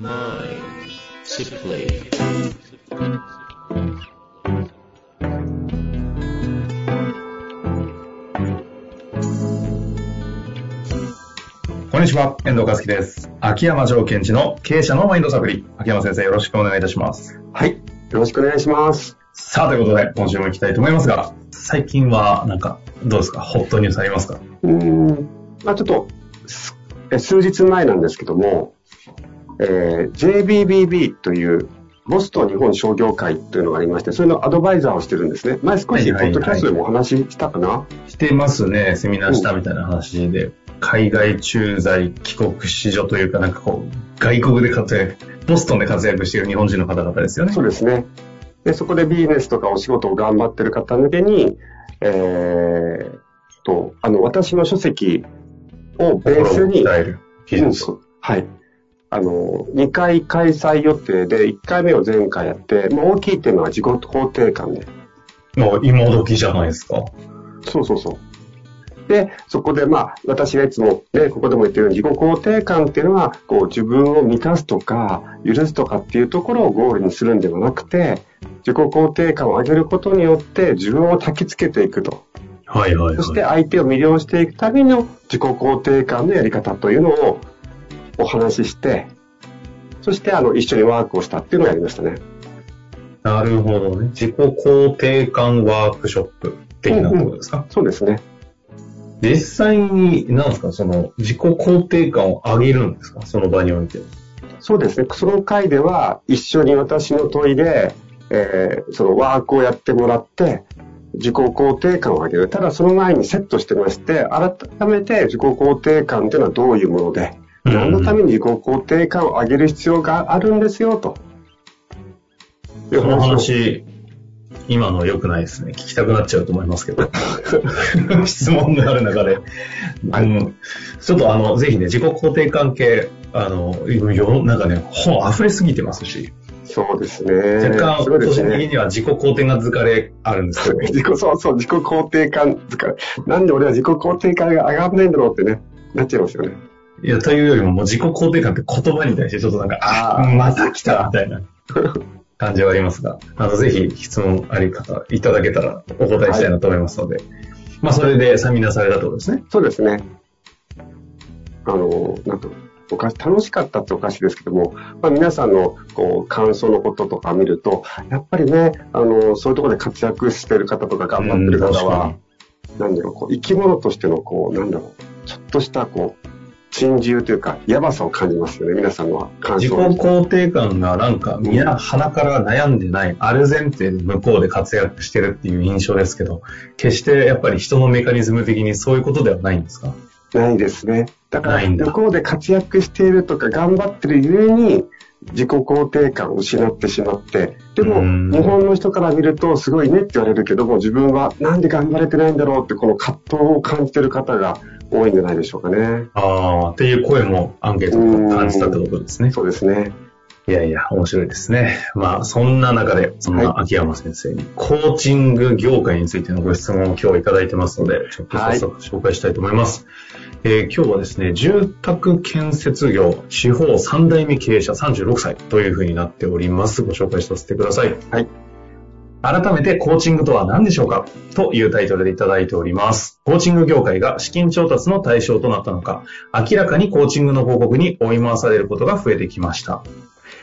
Mind Simply こんにちは、遠藤和樹です。秋山条件地の経営者のマインドサプリ。秋山先生、よろしくお願いいたします。はい。よろしくお願いします。さあ、ということで、今週も行きたいと思いますが、最近は、なんか、どうですか？ホットニュースありますか？うーん。まあちょっと、すえ数日前なんですけども、えー JBBB という、ボストン日本商業会というのがありまして、それのアドバイザーをしてるんですね。前少し、ポはいはいはいッドキャストでもお話ししたかな、してますね、セミナーしたみたいな話で、海外駐在帰国子女というか、なんかこう、外国で活躍、ボストンで活躍している日本人の方々ですよね。そうですね。で、そこでビジネスとかお仕事を頑張ってる方向けに、えーと、あの、私の書籍をベースに、うんはい。あの、2回開催予定で、1回目を前回やって、まあ、大きいテーマは自己肯定感で。もう今時じゃないですか。そうそうそう。で、そこでまあ、私がいつもね、ここでも言ってるように自己肯定感っていうのは、こう自分を満たすとか、許すとかっていうところをゴールにするんではなくて、自己肯定感を上げることによって自分を焚きつけていくと。はいはいはい。そして相手を魅了していくための自己肯定感のやり方というのをお話しして、そしてあの一緒にワークをしたっていうのをやりましたね。なるほどね。自己肯定感ワークショップ的なことですか、そうですね。実際に、なんですか、その、自己肯定感を上げるんですか？その場において。そうですね。その回では一緒に私の問いで、えーそのワークをやってもらって、自己肯定感を上げる。ただその前にセットしてまして、改めて自己肯定感というのはどういうもので、うん何のために自己肯定感を上げる必要があるんですよ、と。いうそのを話、今の良くないですね。聞きたくなっちゃうと思いますけど。質問がある中で。はいうん、ちょっとあの、ぜひね、自己肯定感系、あの、世なんかね、本溢れすぎてますし、そうですね。若干、個人的ね。には自己肯定感疲れあるんですけど、自己、そうそう、自己肯定感疲れ。なんで俺は自己肯定感が上がんないんだろうってね、なっちゃいますよね。いや、というよりも、もう自己肯定感って言葉に対してちょっとなんか、ああまた来たみたいな感じはありますが、あの、ぜひ質問あり方いただけたらお答えしたいなと思いますので、まあ、それでサミナーされたところですね。そうですね。あの、なんと、おかし楽しかったっておかしいですけども、まあ、皆さんのこう感想のこととか見ると、やっぱりね、あの、そういうところで活躍してる方とか頑張ってる方は、なんだろう、こう生き物としての、こう、なんだろう、ちょっとした、こう、珍獣というか、やばさを感じますよね、皆さんの感自己。肯定感がなんか、みんな鼻から悩んでない、ある前提で向こうで活躍してるっていう印象ですけど、決してやっぱり人のメカニズム的にそういうことではないんですか？ないですね。だから、向こうで活躍しているとか頑張ってるゆえに、自己肯定感を失ってしまって、でも、うん日本の人から見ると、すごいねって言われるけども、自分はなんで頑張れてないんだろうって、この葛藤を感じてる方が多いんじゃないでしょうかね。ああ、っていう声もアンケートで感じたってことですね。そうですね。いやいや、面白いですね。まあ、そんな中で、そんな秋山先生に、コーチング業界についてのご質問を今日いただいてますので、ちょっと早速紹介したいと思います。えー今日はですね、住宅建設業、地方三代目経営者36歳というふうになっております。ご紹介させてください。はい。改めてコーチングとは何でしょうか？というタイトルでいただいております。コーチング業界が資金調達の対象となったのか、明らかにコーチングの報告に追い回されることが増えてきました。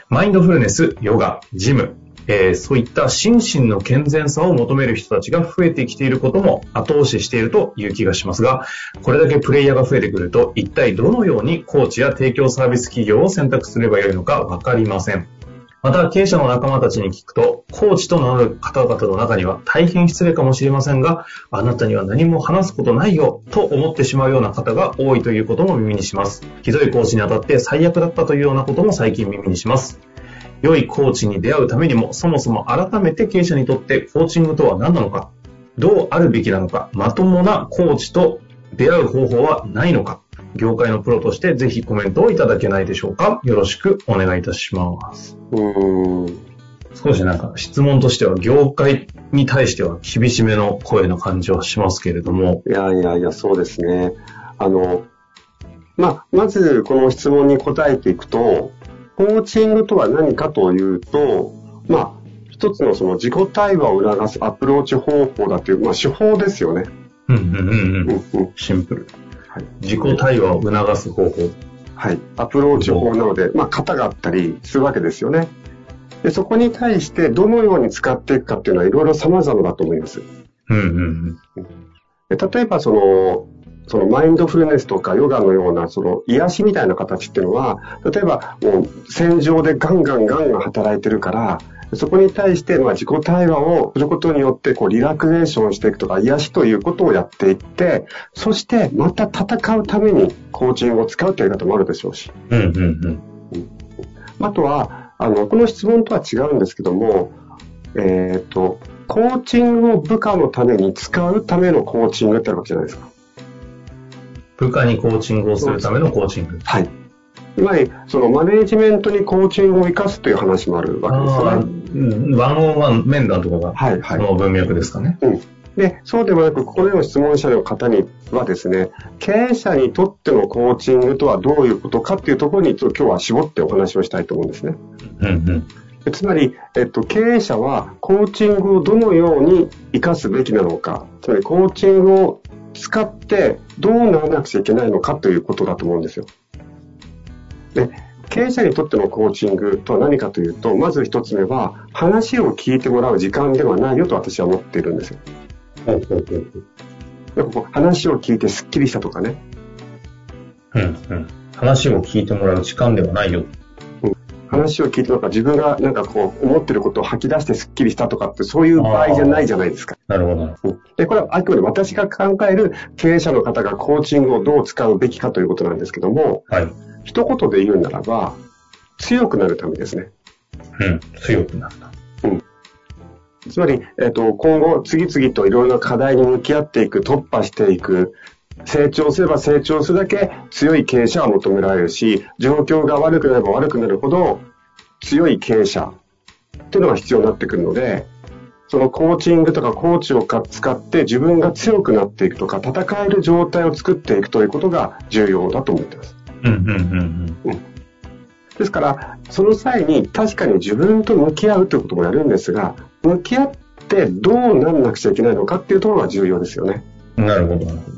マインドフルネス、ヨガ、ジム、えーそういった心身の健全さを求める人たちが増えてきていることも後押ししているという気がしますが、これだけプレイヤーが増えてくると、一体どのようにコーチや提供サービス企業を選択すればよいのかわかりません。また、経営者の仲間たちに聞くと、コーチと名乗る方々の中には大変失礼かもしれませんが、あなたには何も話すことないよ、と思ってしまうような方が多いということも耳にします。ひどいコーチに当たって最悪だったというようなことも最近耳にします。良いコーチに出会うためにも、そもそも改めて経営者にとってコーチングとは何なのか、どうあるべきなのか、まともなコーチと出会う方法はないのか、業界のプロとしてぜひコメントをいただけないでしょうか。よろしくお願いいたします。うーん。少しなんか質問としては業界に対しては厳しめの声の感じはしますけれども、いやいやいや、そうですね。あの、まあ、まずこの質問に答えていくと、コーチングとは何かというと、まあ、一つのその自己対話を促すアプローチ方法だという、まあ、手法ですよね。うんうんう。んうん。シンプル。はい。自己対話を促す方法。はい。アプローチ法なので、まあ、型があったりするわけですよね。で、そこに対してどのように使っていくかっていうのはいろいろ様々だと思います。うんうんで例えばその、そのマインドフルネスとかヨガのようなその癒しみたいな形っていうのは、例えばもう戦場でガンガンガンガン働いてるから、そこに対してまあ自己対話をすることによってこうリラクゼーションしていくとか癒しということをやっていって、そしてまた戦うためにコーチングを使うというやり方もあるでしょうし。うん。うんうんうん。あとは、あの、この質問とは違うんですけども、えっ、と、コーチングを部下のために使うためのコーチングってあるわけじゃないですか。部下にコーチングをするためのコーチング。はい。つまり、そのマネージメントにコーチングを生かすという話もあるわけですようね。んワンオンワン面談とかが、はい、はい。その文脈ですかね。で、そうでもなく、ここでの質問者の方にはですね、経営者にとってのコーチングとはどういうことかっていうところに、ちょっと今日は絞ってお話をしたいと思うんですね。うんうん。でつまり、えっと、経営者はコーチングをどのように活かすべきなのか、つまりコーチングを使ってどうならなくちゃいけないのかということだと思うんですよ。で、経営者にとってのコーチングとは何かというと、まず一つ目は、話を聞いてもらう時間ではないよと私は思っているんですよ。ほうほうほうなんかこう話を聞いてスッキリしたとかね、うんうん。話を聞いてもらう時間ではないよ。話を聞いてなんか自分がなんかこう思ってることを吐き出してスッキリしたとかってそういう場合じゃないじゃないですか。なるほど。うんで、これはあくまで私が考える経営者の方がコーチングをどう使うべきかということなんですけども、はい。一言で言うならば、強くなるためですね。うん。強くなった。つまり、えっ、と、今後、次々といろいろな課題に向き合っていく、突破していく、成長すれば成長するだけ強い経営者は求められるし、状況が悪くなれば悪くなるほど強い経営者っていうのが必要になってくるので、そのコーチングとかコーチをか使って自分が強くなっていくとか、戦える状態を作っていくということが重要だと思っています。うんうんうんうん。ですから、その際に確かに自分と向き合うということもやるんですが、向き合ってどうなんなくちゃいけないのかっていうところが重要ですよね。なるほど。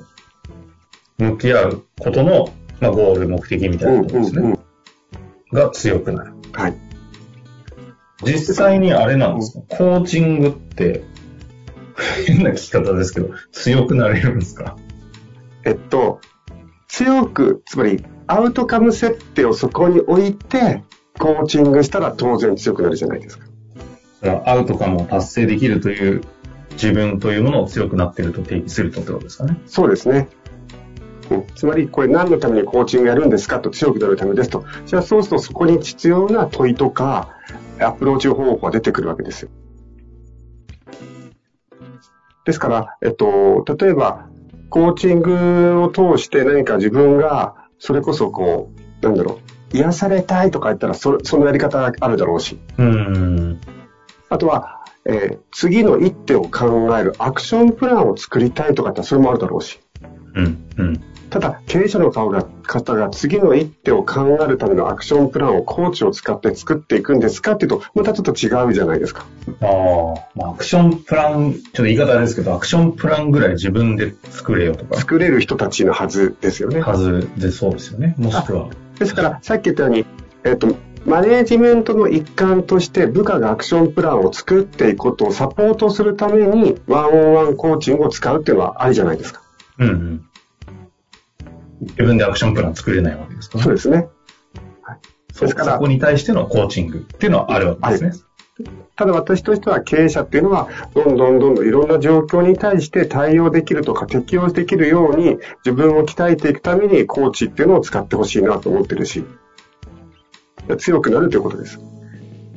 向き合うことの、まあ、ゴール、目的みたいなことですね。うんうんが強くなる。はい。実際にあれなんですか、コーチングって、変な聞き方ですけど、強くなれるんですか？えっと、強く、つまりアウトカム設定をそこに置いて、コーチングしたら当然強くなるじゃないですか。アウトカムを達成できるという自分というものを強くなっていると定義するとってことですかね。そうですね。うんつまり、これ何のためにコーチングやるんですかと強くなるためですと。じゃあそうするとそこに必要な問いとか、アプローチ方法が出てくるわけですよ。ですから、えっと、例えば、コーチングを通して何か自分が、それこそこう、なんだろう、癒されたいとか言ったらそ、そのやり方があるだろうし、うーん。あとは、えー次の一手を考えるアクションプランを作りたいとかってそれもあるだろうし。うん。うん。ただ、経営者の顔が方が次の一手を考えるためのアクションプランをコーチを使って作っていくんですかっていうと、またちょっと違うじゃないですか。ああ、まあ、アクションプラン、ちょっと言い方ですけど、アクションプランぐらい自分で作れよとか、作れる人たちのはずですよね。はずでそうですよね。もしくは。ですから、さっき言ったように、えっ、と、マネージメントの一環として部下がアクションプランを作っていくことをサポートするためにワンオンワンコーチングを使うっていうのはありじゃないですか。うんうん。自分でアクションプラン作れないわけですから、そうですね。そですからそこに対してのコーチングっていうのはあるわけですね。ただ私としては経営者っていうのは、どんどんどんどんいろんな状況に対して対応できるとか適応できるように自分を鍛えていくためにコーチっていうのを使ってほしいなと思ってるし、強くなるということです。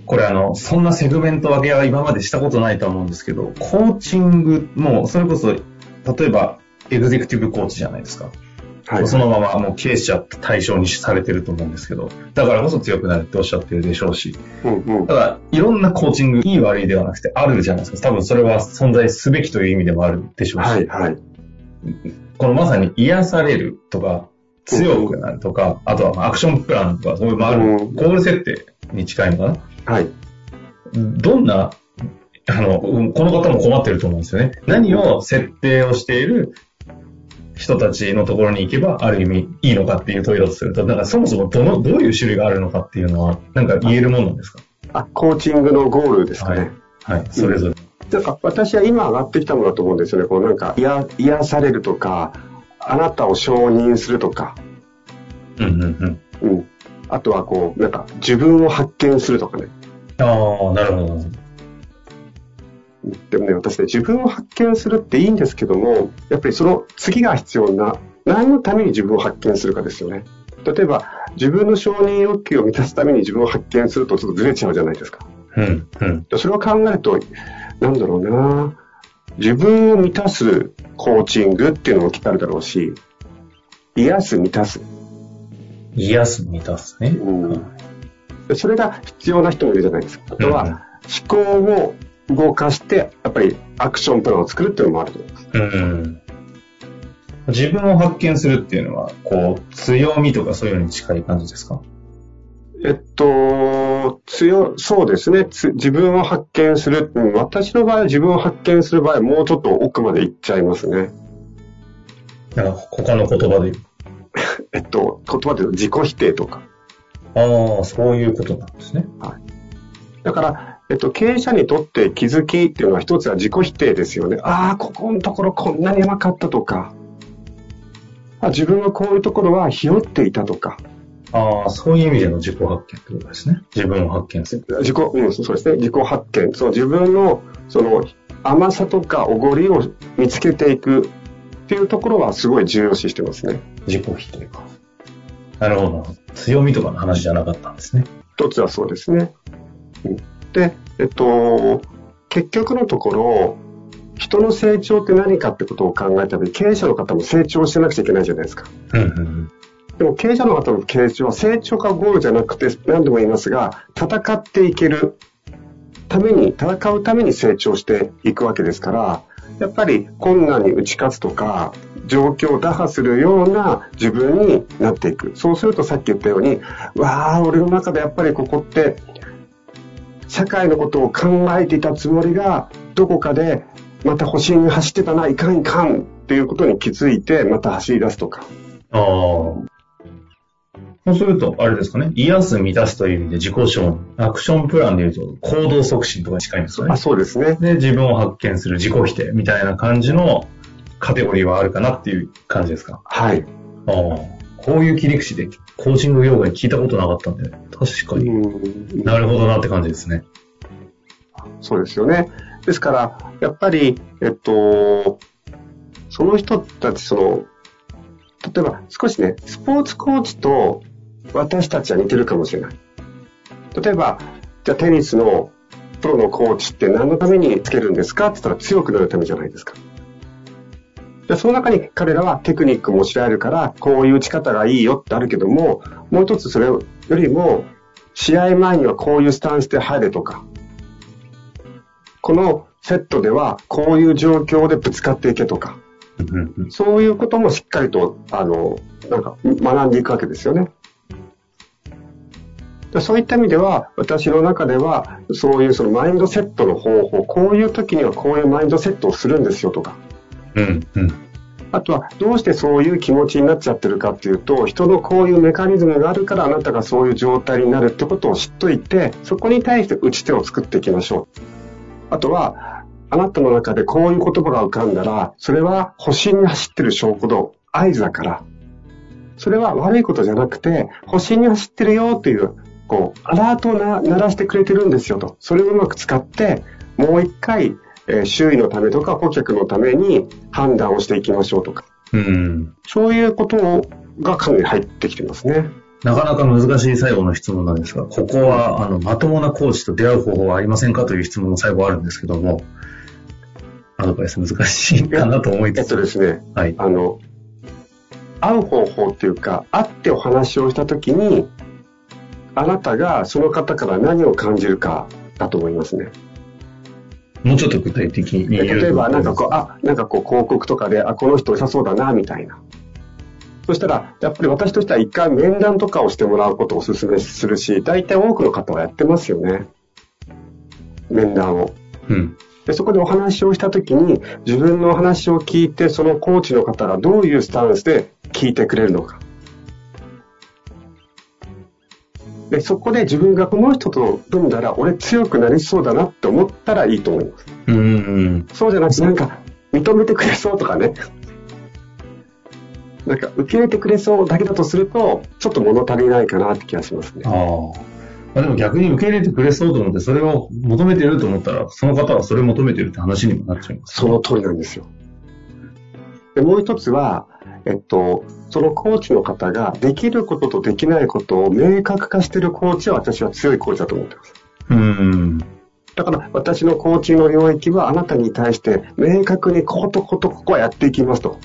これあの、そんなセグメント分けは今までしたことないと思うんですけど、コーチングも、それこそ、例えば、エグゼクティブコーチじゃないですか。はい。そのままもう経営者対象にされてると思うんですけど、だからこそ強くなるっておっしゃってるでしょうし、うんうんただ、いろんなコーチング、いい悪いではなくてあるじゃないですか。多分それは存在すべきという意味でもあるでしょうし、はい、はい。このまさに癒されるとか、強くなるとか、あとはアクションプランとか、そういう、まあ、あるうんゴール設定に近いのかな？はい。どんな、あの、うんこの方も困ってると思うんですよね。何を設定をしている人たちのところに行けば、ある意味いいのかっていう問いだとすると、なんかそもそもどの、どういう種類があるのかっていうのは、なんか言えるもんなんですか？あ、コーチングのゴールですかね。はい、それぞれ。なんか私は今上がってきたものだと思うんですよね。こうなんか癒癒されるとか、あなたを承認するとか、うんうんうん。うん。あとはこう、なんか自分を発見するとかね。ああ、なるほど。うんでもね、私ね、自分を発見するっていいんですけども、やっぱりその次が必要な、何のために自分を発見するかですよね。例えば、自分の承認欲求を満たすために自分を発見するとちょっとずれちゃうじゃないですか。うんうん。それを考えると、なんだろうな自分を満たすコーチングっていうのも聞かれるだろうし、癒す、満たす。癒す、満たすね。うんでそれが必要な人もいるじゃないですか。あとは、思考を動かして、やっぱりアクションプランを作るっていうのもあると思います。うん。自分を発見するっていうのは、こう、強みとかそういうのに近い感じですか？えっと、強、そうですね。つ自分を発見する。うん私の場合は自分を発見する場合はもうちょっと奥まで行っちゃいますね。なんか他の言葉で？言う。えっと、言葉で言うと自己否定とか。ああ、そういうことなんですね。だから、えっと、経営者にとって気づきっていうのは一つは自己否定ですよね。ああ、ここのところこんなに甘かったとか。あ自分はこういうところはひよっていたとか。ああ、そういう意味での自己発見ってことですね。自分を発見する。自己、うん、そうですね。自己発見。そう、自分の、その、甘さとかおごりを見つけていくっていうところはすごい重要視してますね。自己否定か。なるほど。強みとかの話じゃなかったんですね。一つはそうですね。うんで、えっと、結局のところ、人の成長って何かってことを考えた時経営者の方も成長してなくちゃいけないじゃないですか。うんうんでも経営者の方の成長は成長がゴールじゃなくて何度も言いますが、戦っていけるために、戦うために成長していくわけですから、やっぱり困難に打ち勝つとか、状況を打破するような自分になっていく。そうするとさっき言ったように、わあ、俺の中でやっぱりここって、社会のことを考えていたつもりが、どこかでまた星に走ってたな、いかんいかんっていうことに気づいて、また走り出すとか。ああ。そうすると、あれですかね。癒す、満たすという意味で自己承認。アクションプランで言うと、行動促進とかに近いんですよねあ、。そうですね。で、自分を発見する自己否定みたいな感じのカテゴリーはあるかなっていう感じですか。はい。ああ。こういう切り口でコーチング業界聞いたことなかったんで、確かに。うんなるほどなって感じですね。そうですよね。ですから、やっぱり、えっと、その人たち、その、例えば少しね、スポーツコーチと私たちは似てるかもしれない。例えば、じゃあテニスのプロのコーチって何のためにつけるんですかって言ったら強くなるためじゃないですか。でその中に彼らはテクニックも教えられるから、こういう打ち方がいいよってあるけども、もう一つそれよりも、試合前にはこういうスタンスで入れとか、このセットではこういう状況でぶつかっていけとか、そういうこともしっかりと、あの、なんか学んでいくわけですよね。でそういった意味では、私の中では、そういうそのマインドセットの方法、こういう時にはこういうマインドセットをするんですよとか、うんうんあとはどうしてそういう気持ちになっちゃってるかっていうと、人のこういうメカニズムがあるからあなたがそういう状態になるってことを知っといて、そこに対して打ち手を作っていきましょう。あとは、あなたの中でこういう言葉が浮かんだら、それは星に走ってる証拠の合図だから、それは悪いことじゃなくて、星に走ってるよっていう、こう、アラートを鳴らしてくれてるんですよと。それをうまく使って、もう一回、えー周囲のためとか顧客のために判断をしていきましょうとか。うん。そういうことをがかなり入ってきてますね。なかなか難しい最後の質問なんですが、ここは、あの、まともなコーチと出会う方法はありませんかという質問も最後あるんですけども、アドバイス難しいかなと思いえっつつ。とですね、はい。あの、会う方法っていうか、会ってお話をしたときに、あなたがその方から何を感じるかだと思いますね。もうちょっと具体的に言うと例えば、なんかこう、あ、なんかこう広告とかで、あ、この人良さそうだな、みたいな。そしたら、やっぱり私としては一回面談とかをしてもらうことをお勧めするし、大体多くの方はやってますよね。面談を。うん。で、そこでお話をしたときに、自分のお話を聞いて、そのコーチの方がどういうスタンスで聞いてくれるのか。で、そこで自分がこの人と組んだら、俺強くなりそうだなって思ったらいいと思います。うんうん。そうじゃなくて、なんか、認めてくれそうとかね。なんか、受け入れてくれそうだけだとすると、ちょっと物足りないかなって気がしますねあ。あ。まあでも逆に受け入れてくれそうと思って、それを求めてると思ったら、その方はそれを求めてるって話にもなっちゃいます。その通りなんですよ。で、もう一つは、えっと、そのコーチの方ができることとできないことを明確化しているコーチは私は強いコーチだと思ってます。うん。だから私のコーチの領域はあなたに対して明確にこことことここはやっていきますと。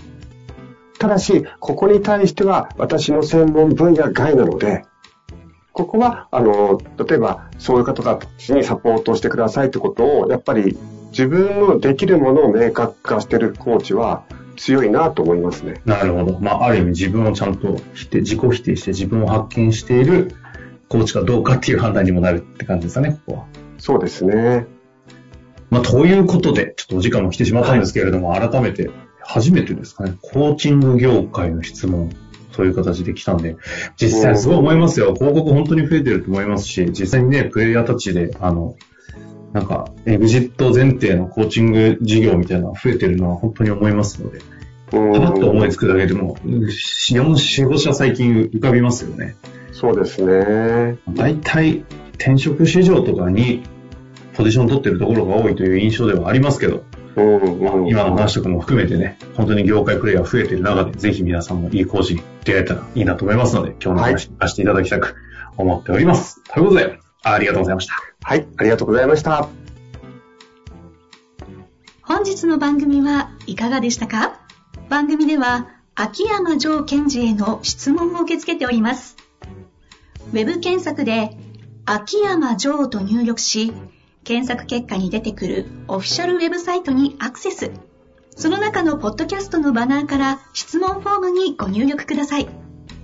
ただし、ここに対しては私の専門分野外なので、ここは、あの、例えばそういう方たちにサポートしてくださいってことを、やっぱり自分のできるものを明確化してるコーチは強いなと思いますね。なるほど。まあ、ある意味自分をちゃんと否定、自己否定して自分を発見しているコーチかどうかっていう判断にもなるって感じですかね、ここは。そうですね。まあ、ということで、ちょっとお時間も来てしまったんですけれども、改めて、初めてですかね、コーチング業界の質問、そういう形で来たんで、実際すごい思いますよ。広告本当に増えてると思いますし、実際にね、プレイヤーたちで、あの、なんか、エグジット前提のコーチング事業みたいなのが増えてるのは本当に思いますので、うんパッと思いつくだけでも、4、4、5社最近浮かびますよね。そうですね。大体、転職市場とかにポジション取ってるところが多いという印象ではありますけど、今の話とかも含めてね、本当に業界プレイヤー増えてる中で、ぜひ皆さんもいいコーチに出会えたらいいなと思いますので、今日の話させていただきたく思っております。ということで、ありがとうございました。はい、ありがとうございました。本日の番組はいかがでしたか？番組では秋山城賢治への質問を受け付けております。ウェブ検索で秋山城と入力し、検索結果に出てくるオフィシャルウェブサイトにアクセス。その中のポッドキャストのバナーから質問フォームにご入力ください。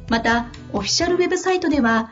また、オフィシャルウェブサイトでは